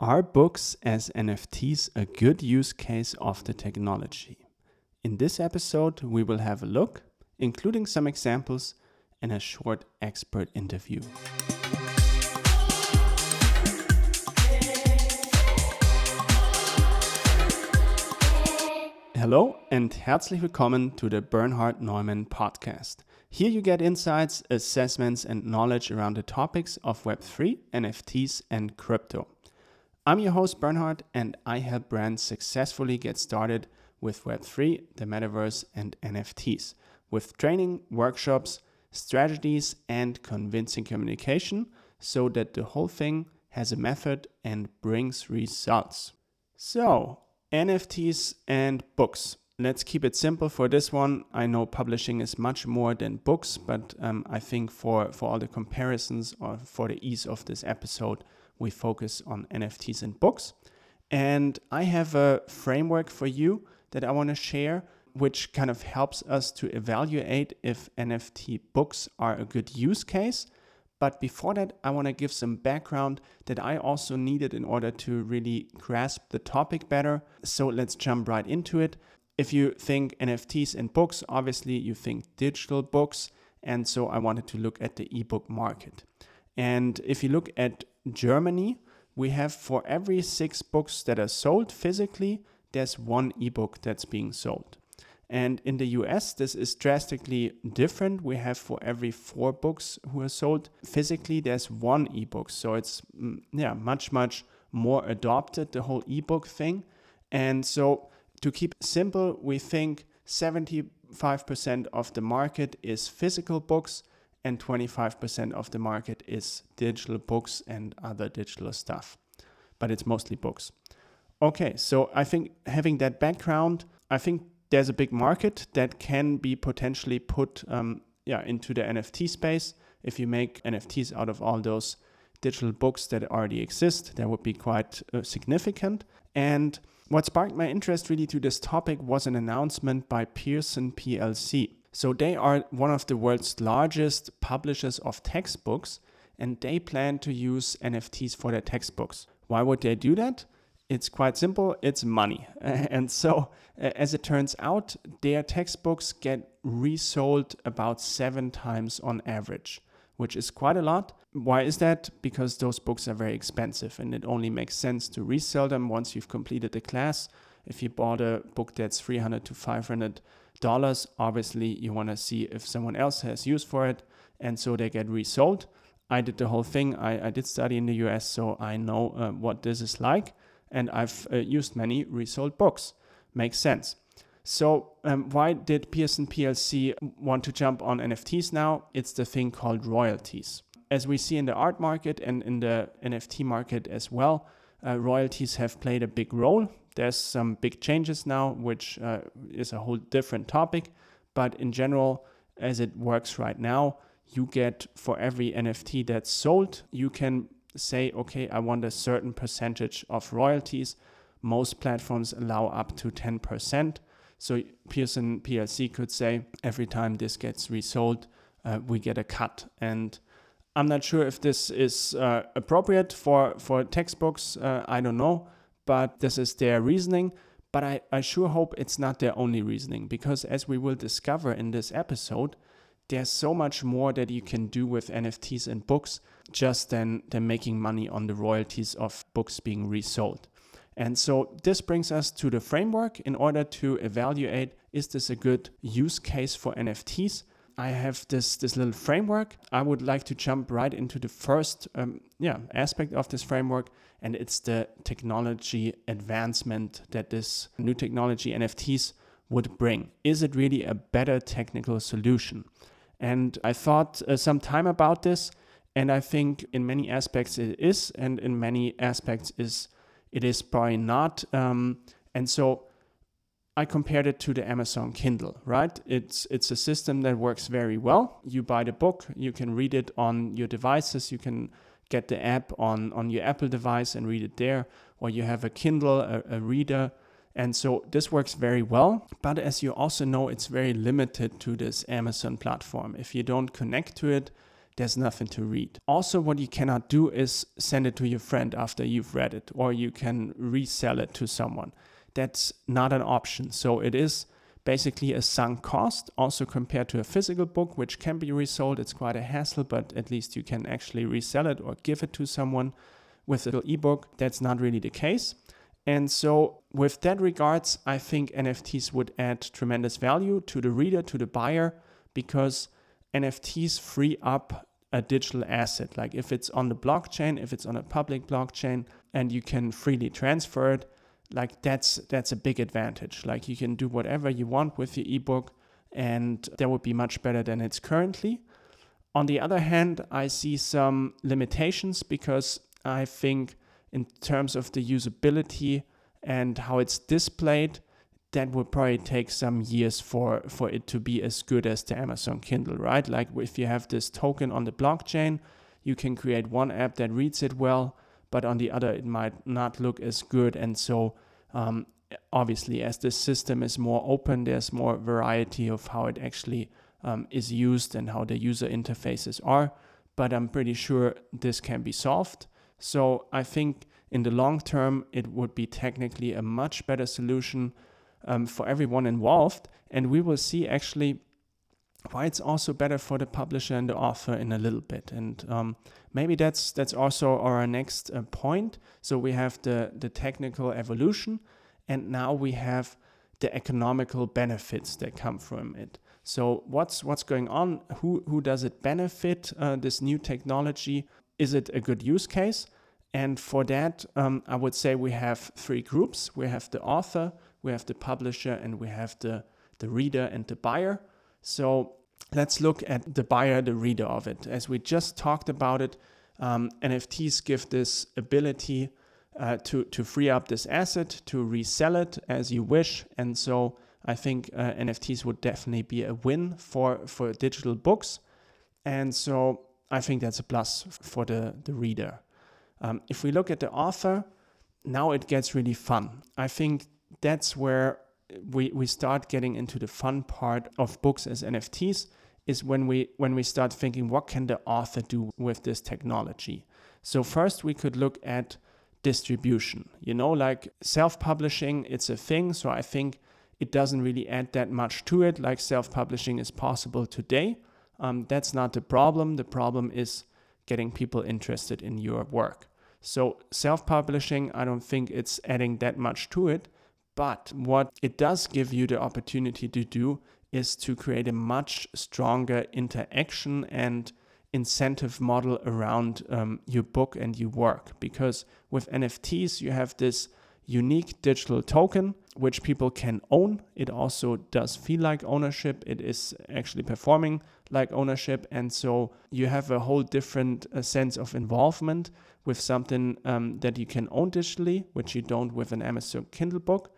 Are books as NFTs a good use case of the technology? In this episode, we will have a look, including some examples and a short expert interview. Hello and herzlich willkommen to the Bernhard Neumann podcast. Here you get insights, assessments, and knowledge around the topics of Web3, NFTs, and crypto. I'm your host, Bernhard, and I help brands successfully get started with Web3, the metaverse, and NFTs with training, workshops, strategies, and convincing communication so that the whole thing has a method and brings results. So, NFTs and books. Let's keep it simple for this one. I know publishing is much more than books, but um, I think for, for all the comparisons or for the ease of this episode, we focus on NFTs and books. And I have a framework for you that I want to share, which kind of helps us to evaluate if NFT books are a good use case. But before that, I want to give some background that I also needed in order to really grasp the topic better. So let's jump right into it. If you think NFTs and books, obviously you think digital books. And so I wanted to look at the ebook market. And if you look at Germany, we have for every six books that are sold physically, there's one ebook that's being sold. And in the US, this is drastically different. We have for every four books who are sold physically, there's one ebook. So it's mm, yeah, much, much more adopted, the whole ebook thing. And so to keep simple, we think 75% of the market is physical books and 25% of the market is digital books and other digital stuff. But it's mostly books. Okay, so I think having that background, I think there's a big market that can be potentially put um, yeah, into the NFT space. If you make NFTs out of all those digital books that already exist, that would be quite uh, significant. And what sparked my interest really to this topic was an announcement by Pearson PLC. So they are one of the world's largest publishers of textbooks and they plan to use NFTs for their textbooks. Why would they do that? It's quite simple, it's money. And so, as it turns out, their textbooks get resold about seven times on average, which is quite a lot. Why is that? Because those books are very expensive and it only makes sense to resell them once you've completed the class. If you bought a book that's 300 to 500 dollars. Obviously, you want to see if someone else has use for it, and so they get resold. I did the whole thing. I, I did study in the US, so I know uh, what this is like, and I've uh, used many resold books. Makes sense. So, um, why did Pearson PLC want to jump on NFTs now? It's the thing called royalties. As we see in the art market and in the NFT market as well, uh, royalties have played a big role. There's some big changes now, which uh, is a whole different topic. But in general, as it works right now, you get for every NFT that's sold, you can say, okay, I want a certain percentage of royalties. Most platforms allow up to 10%. So Pearson PLC could say every time this gets resold, uh, we get a cut. And I'm not sure if this is uh, appropriate for, for textbooks. Uh, I don't know but this is their reasoning. But I, I sure hope it's not their only reasoning because, as we will discover in this episode, there's so much more that you can do with NFTs and books just than, than making money on the royalties of books being resold. And so this brings us to the framework in order to evaluate is this a good use case for NFTs? I have this this little framework. I would like to jump right into the first um, yeah aspect of this framework, and it's the technology advancement that this new technology NFTs would bring. Is it really a better technical solution? And I thought uh, some time about this, and I think in many aspects it is, and in many aspects is it is probably not. Um, and so I compared it to the Amazon Kindle, right? It's it's a system that works very well. You buy the book, you can read it on your devices, you can get the app on on your Apple device and read it there, or you have a Kindle, a, a reader. And so this works very well, but as you also know, it's very limited to this Amazon platform. If you don't connect to it, there's nothing to read. Also, what you cannot do is send it to your friend after you've read it, or you can resell it to someone. That's not an option. So it is basically a sunk cost, also compared to a physical book, which can be resold. It's quite a hassle, but at least you can actually resell it or give it to someone. With a an ebook, that's not really the case. And so, with that regards, I think NFTs would add tremendous value to the reader, to the buyer, because NFTs free up a digital asset. Like if it's on the blockchain, if it's on a public blockchain, and you can freely transfer it, like that's that's a big advantage. Like you can do whatever you want with your ebook, and that would be much better than it's currently. On the other hand, I see some limitations because I think in terms of the usability and how it's displayed, that would probably take some years for for it to be as good as the Amazon Kindle, right? Like if you have this token on the blockchain, you can create one app that reads it well, but on the other it might not look as good. And so um, obviously, as this system is more open, there's more variety of how it actually um, is used and how the user interfaces are. But I'm pretty sure this can be solved. So I think in the long term, it would be technically a much better solution um, for everyone involved. And we will see actually why it's also better for the publisher and the author in a little bit. And um, maybe that's that's also our next uh, point. So we have the the technical evolution, and now we have the economical benefits that come from it. So what's what's going on? Who who does it benefit? Uh, this new technology is it a good use case? And for that, um, I would say we have three groups. We have the author, we have the publisher, and we have the, the reader and the buyer. So let's look at the buyer, the reader of it. As we just talked about it, um, NFTs give this ability uh, to, to free up this asset, to resell it as you wish. And so I think uh, NFTs would definitely be a win for, for digital books. And so I think that's a plus for the, the reader. Um, if we look at the author, now it gets really fun. I think that's where we, we start getting into the fun part of books as NFTs is when we when we start thinking what can the author do with this technology. So first we could look at distribution. You know, like self-publishing, it's a thing. So I think it doesn't really add that much to it. Like self-publishing is possible today. Um, that's not the problem. The problem is getting people interested in your work. So self-publishing, I don't think it's adding that much to it. But what it does give you the opportunity to do is to create a much stronger interaction and incentive model around um, your book and your work. Because with NFTs, you have this unique digital token which people can own. It also does feel like ownership. It is actually performing like ownership. And so you have a whole different uh, sense of involvement with something um, that you can own digitally, which you don't with an Amazon Kindle book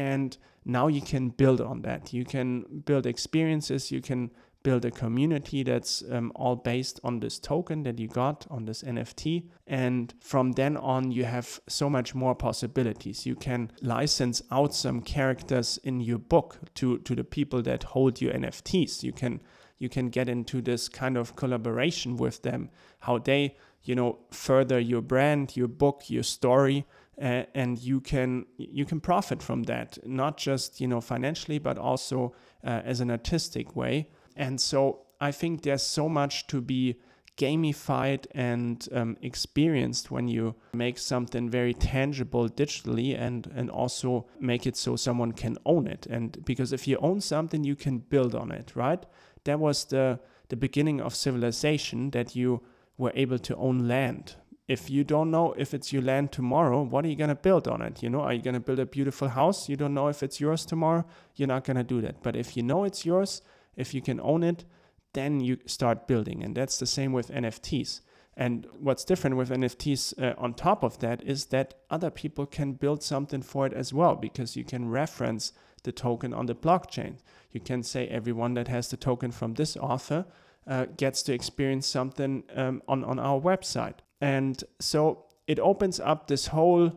and now you can build on that. You can build experiences. You can build a community that's um, all based on this token that you got on this nft and from then on you have so much more possibilities. You can license out some characters in your book to to the people that hold your nfts you can you can get into this kind of collaboration with them how they you know further your brand your book your story uh, and you can you can profit from that not just you know financially but also uh, as an artistic way. And so i think there's so much to be gamified and um, experienced when you make something very tangible digitally and and also make it so someone can own it. And because if you own something you can build on it right? That was the the beginning of civilization that you were able to own land if you don't know if it's your land tomorrow, what are you going to build on it? You know, are you going to build a beautiful house? You don't know if it's yours tomorrow. You're not going to do that. But if you know it's yours, if you can own it, then you start building. And that's the same with NFTs. And what's different with NFTs uh, on top of that is that other people can build something for it as well because you can reference the token on the blockchain. You can say everyone that has the token from this author uh, gets to experience something um, on, on our website. And so it opens up this whole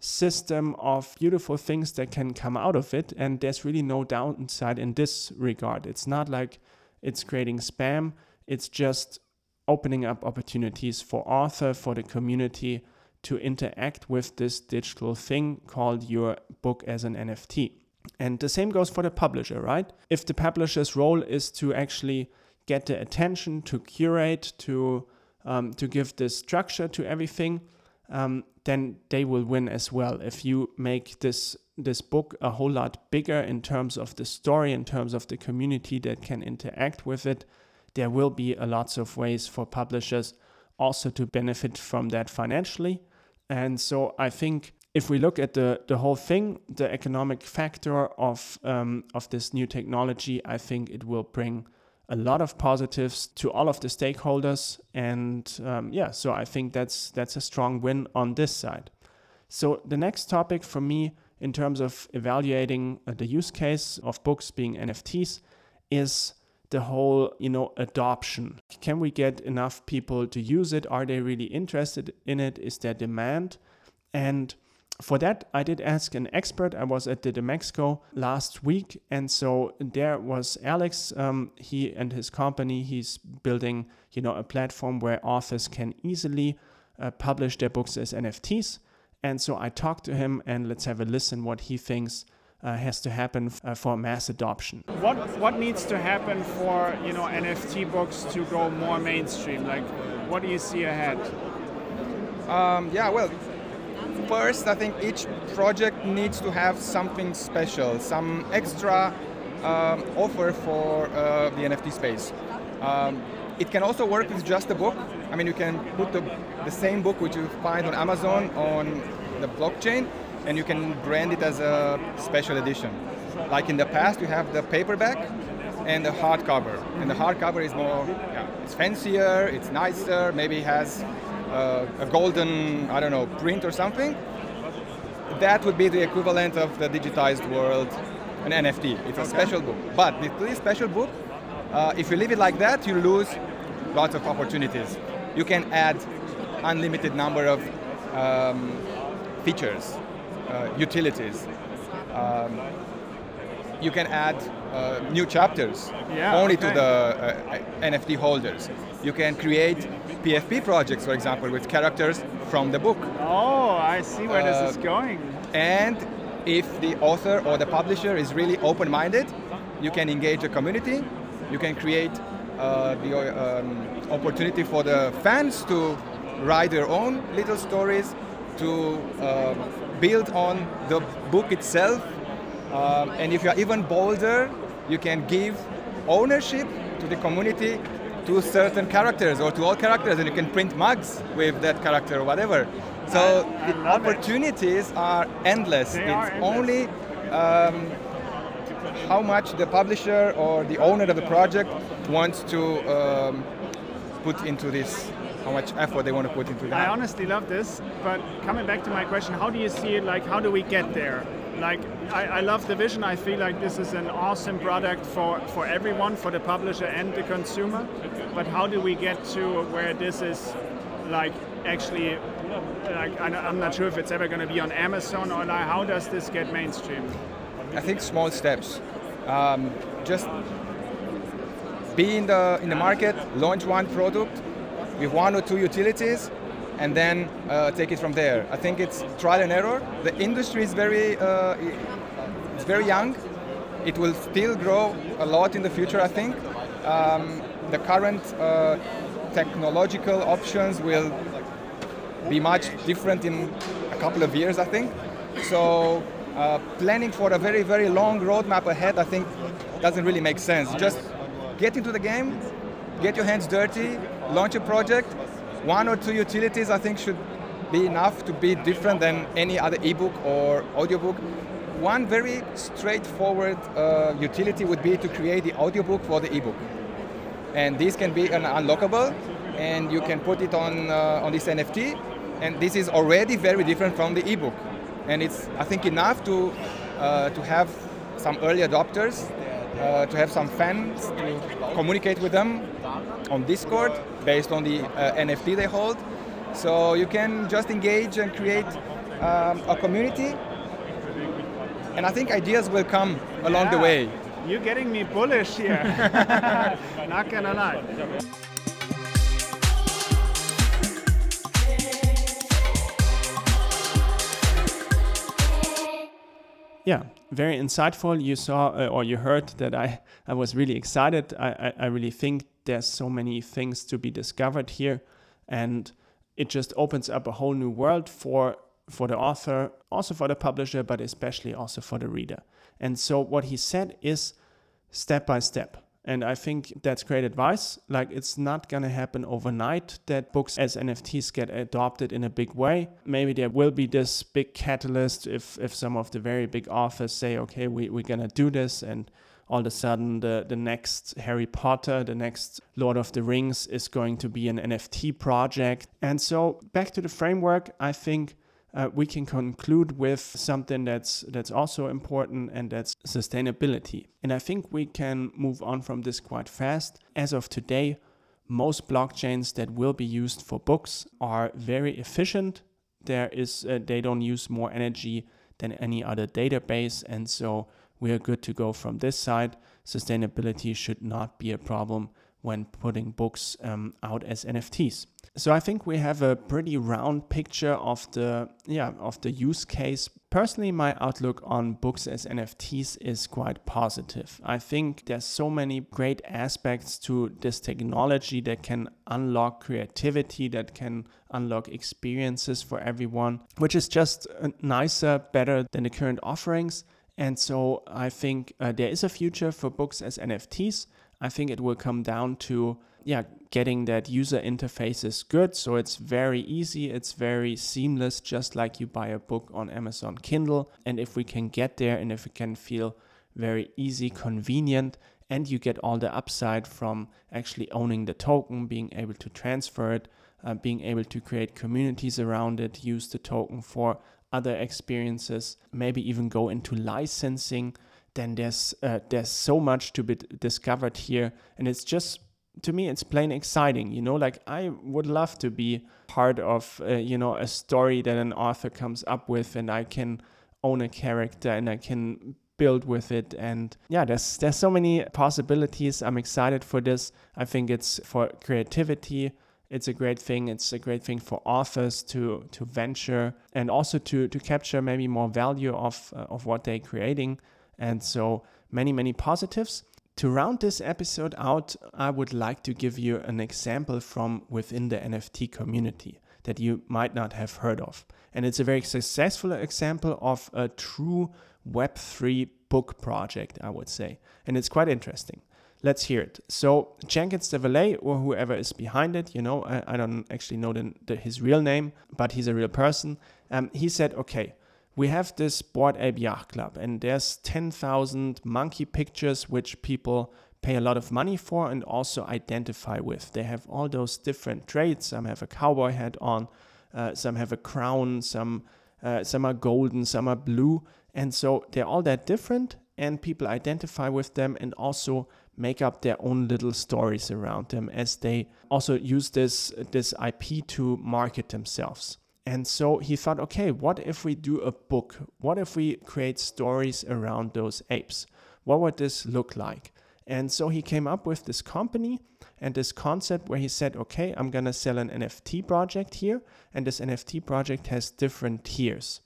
system of beautiful things that can come out of it. And there's really no downside in this regard. It's not like it's creating spam, it's just opening up opportunities for author, for the community to interact with this digital thing called your book as an NFT. And the same goes for the publisher, right? If the publisher's role is to actually get the attention, to curate, to um, to give this structure to everything, um, then they will win as well. If you make this this book a whole lot bigger in terms of the story, in terms of the community that can interact with it, there will be a lots of ways for publishers also to benefit from that financially. And so I think if we look at the, the whole thing, the economic factor of um, of this new technology, I think it will bring a lot of positives to all of the stakeholders. And um, yeah, so I think that's that's a strong win on this side. So the next topic for me in terms of evaluating uh, the use case of books being NFTs is the whole, you know, adoption. Can we get enough people to use it? Are they really interested in it? Is there demand? And for that, I did ask an expert. I was at the DMEXCO last week, and so there was Alex. Um, he and his company. He's building, you know, a platform where authors can easily uh, publish their books as NFTs. And so I talked to him, and let's have a listen what he thinks uh, has to happen uh, for mass adoption. What what needs to happen for you know NFT books to go more mainstream? Like, what do you see ahead? Um, yeah, well, first I think each project needs to have something special, some extra um, offer for uh, the NFT space. Um, it can also work with just a book. I mean, you can put the, the same book which you find on Amazon on the blockchain, and you can brand it as a special edition. Like in the past, you have the paperback and the hardcover. And the hardcover is more, yeah, it's fancier, it's nicer, maybe has uh, a golden, I don't know, print or something. That would be the equivalent of the digitized world, an NFT. It's a special book. But with this special book, uh, if you leave it like that, you lose lots of opportunities. You can add unlimited number of um, features, uh, utilities. Um, you can add uh, new chapters yeah, only okay. to the uh, NFT holders. You can create PFP projects, for example, with characters from the book. Oh, I see where this is Uh, going. And if the author or the publisher is really open-minded, you can engage the community. You can create uh, the um, opportunity for the fans to write their own little stories, to uh, build on the book itself. Um, and if you are even bolder, you can give ownership to the community to certain characters or to all characters, and you can print mugs with that character or whatever. So I- I the love it. opportunities are endless. They it's are endless. only um, how much the publisher or the owner of the project wants to um, put into this, how much effort they want to put into it. I honestly love this, but coming back to my question, how do you see it? Like, how do we get there? Like, I, I love the vision. I feel like this is an awesome product for, for everyone, for the publisher and the consumer. But how do we get to where this is, like, actually, like, I'm not sure if it's ever going to be on Amazon or like, how does this get mainstream? I think small steps. Um, just be in the in the market, launch one product with one or two utilities, and then uh, take it from there. I think it's trial and error. The industry is very uh, it's very young. It will still grow a lot in the future. I think um, the current uh, technological options will be much different in a couple of years, I think. So uh, planning for a very, very long roadmap ahead, I think, doesn't really make sense. Just get into the game, get your hands dirty, launch a project. One or two utilities, I think, should be enough to be different than any other ebook or audiobook. One very straightforward uh, utility would be to create the audiobook for the ebook. And this can be an unlockable and you can put it on uh, on this NFT and this is already very different from the ebook. And it's I think enough to uh, to have some early adopters uh, to have some fans to communicate with them on Discord based on the uh, NFT they hold. So you can just engage and create um, a community. And I think ideas will come along yeah. the way. You're getting me bullish here. Not gonna lie. Yeah, very insightful. You saw uh, or you heard that I, I was really excited. I, I, I really think there's so many things to be discovered here. And it just opens up a whole new world for for the author, also for the publisher, but especially also for the reader. And so what he said is step by step. And I think that's great advice. Like, it's not going to happen overnight that books as NFTs get adopted in a big way. Maybe there will be this big catalyst if, if some of the very big authors say, okay, we, we're going to do this. And all of a sudden, the, the next Harry Potter, the next Lord of the Rings is going to be an NFT project. And so, back to the framework, I think uh, we can conclude with something that's that's also important and that's sustainability. And i think we can move on from this quite fast. As of today most blockchains that will be used for books are very efficient. There is uh, they don't use more energy than any other database. And so we are good to go from this side sustainability should not be a problem when putting books um, out as nfts so I think we have a pretty round picture of the yeah of the use case. Personally, my outlook on books as NFTs is quite positive. I think there's so many great aspects to this technology that can unlock creativity, that can unlock experiences for everyone, which is just nicer, better than the current offerings. And so I think uh, there is a future for books as NFTs. I think it will come down to yeah, getting that user interface is good. So it's very easy, it's very seamless, just like you buy a book on Amazon Kindle. And if we can get there and if it can feel very easy, convenient, and you get all the upside from actually owning the token, being able to transfer it, uh, being able to create communities around it, use the token for other experiences, maybe even go into licensing, then there's uh, there's so much to be discovered here, and it's just to me it's plain exciting you know? Like i would love to be part of uh, you know a story that an author comes up with and i can own a character and i can build with it. And yeah there's there's so many possibilities. I'm excited for this. I think it's for creativity it's a great thing it's a great thing for authors to to venture and also to to capture maybe more value of uh, of what they're creating and so many many positives to round this episode out, I would like to give you an example from within the NFT community that you might not have heard of. And it's a very successful example of a true Web3 book project, I would say. And it's quite interesting. Let's hear it. So, Jenkins the Valet, or whoever is behind it, you know, I, I don't actually know the, the, his real name, but he's a real person. Um, he said, okay, we have this Bored Ape Yacht Club, and there's 10,000 monkey pictures which people pay a lot of money for and also identify with. They have all those different traits. Some have a cowboy hat on, uh, some have a crown, some uh, some are golden, some are blue, and so they're all that different. And people identify with them and also make up their own little stories around them as they also use this this IP to market themselves. And so he thought, okay, what if we do a book? What if we create stories around those apes? What would this look like? And so he came up with this company and this concept where he said, okay, I'm going to sell an NFT project here. And this NFT project has different tiers.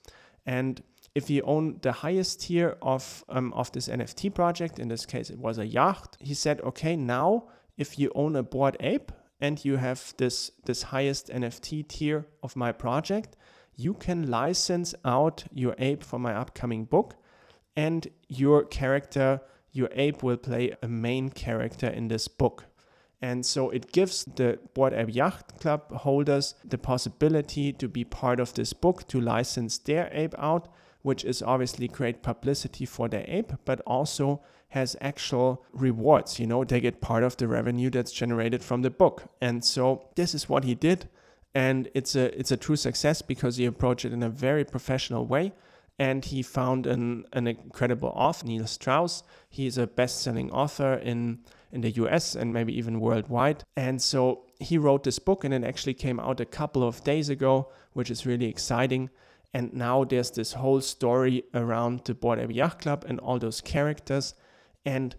And if you own the highest tier of, um, of this NFT project, in this case it was a yacht, he said, okay, now if you own a bored ape, and you have this, this highest NFT tier of my project, you can license out your ape for my upcoming book and your character, your ape will play a main character in this book. And so it gives the Bored Ape Yacht Club holders the possibility to be part of this book, to license their ape out, which is obviously great publicity for their ape, but also has actual rewards. You know, they get part of the revenue that's generated from the book. And so this is what he did. And it's a it's a true success because he approached it in a very professional way. And he found an, an incredible author, Neil Strauss. He's a best-selling author in in the US and maybe even worldwide. And so he wrote this book and it actually came out a couple of days ago, which is really exciting. And now there's this whole story around the Bored Ape Yacht Club and all those characters. And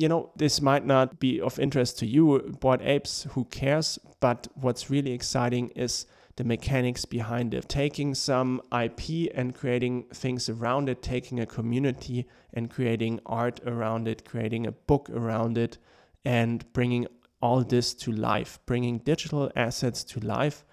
you know, this might not be of interest to you, bored apes, who cares? But what's really exciting is the mechanics behind it, taking some IP and creating things around it, taking a community and creating art around it, creating a book around it, and bringing all this to life, bringing digital assets to life.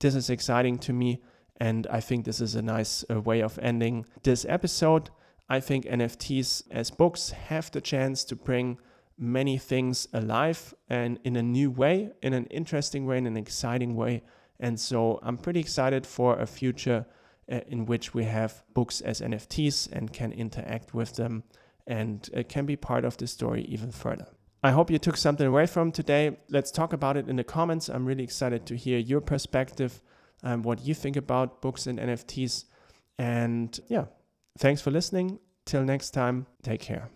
This is exciting to me, and I think this is a nice uh, way of ending this episode. I think NFTs as books have the chance to bring many things alive and in a new way, in an interesting way, in an exciting way. And so I'm pretty excited for a future uh, in which we have books as NFTs and can interact with them and uh, can be part of the story even further. I hope you took something away from today. Let's talk about it in the comments. I'm really excited to hear your perspective um, what you think about books and NFTs. And yeah, thanks for listening. Till next time, take care.